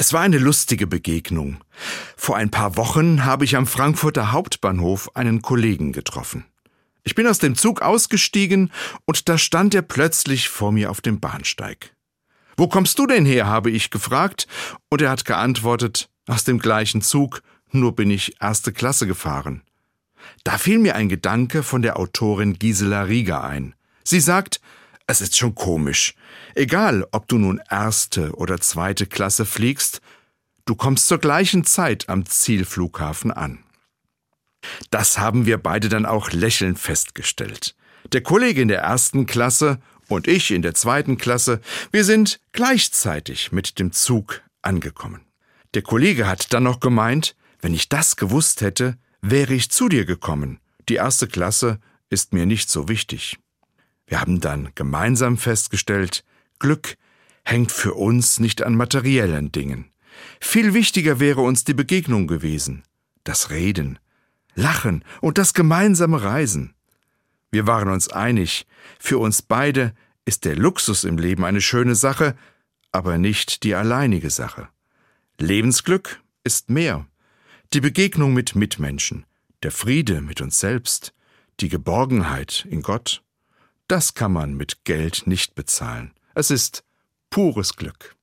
Es war eine lustige Begegnung. Vor ein paar Wochen habe ich am Frankfurter Hauptbahnhof einen Kollegen getroffen. Ich bin aus dem Zug ausgestiegen und da stand er plötzlich vor mir auf dem Bahnsteig. Wo kommst du denn her? habe ich gefragt, und er hat geantwortet, aus dem gleichen Zug, nur bin ich erste Klasse gefahren. Da fiel mir ein Gedanke von der Autorin Gisela Rieger ein. Sie sagt, es ist schon komisch. Egal, ob du nun erste oder zweite Klasse fliegst, du kommst zur gleichen Zeit am Zielflughafen an. Das haben wir beide dann auch lächelnd festgestellt. Der Kollege in der ersten Klasse und ich in der zweiten Klasse, wir sind gleichzeitig mit dem Zug angekommen. Der Kollege hat dann noch gemeint, wenn ich das gewusst hätte, wäre ich zu dir gekommen. Die erste Klasse ist mir nicht so wichtig. Wir haben dann gemeinsam festgestellt, Glück hängt für uns nicht an materiellen Dingen. Viel wichtiger wäre uns die Begegnung gewesen, das Reden, Lachen und das gemeinsame Reisen. Wir waren uns einig, für uns beide ist der Luxus im Leben eine schöne Sache, aber nicht die alleinige Sache. Lebensglück ist mehr. Die Begegnung mit Mitmenschen, der Friede mit uns selbst, die Geborgenheit in Gott, das kann man mit Geld nicht bezahlen. Es ist pures Glück.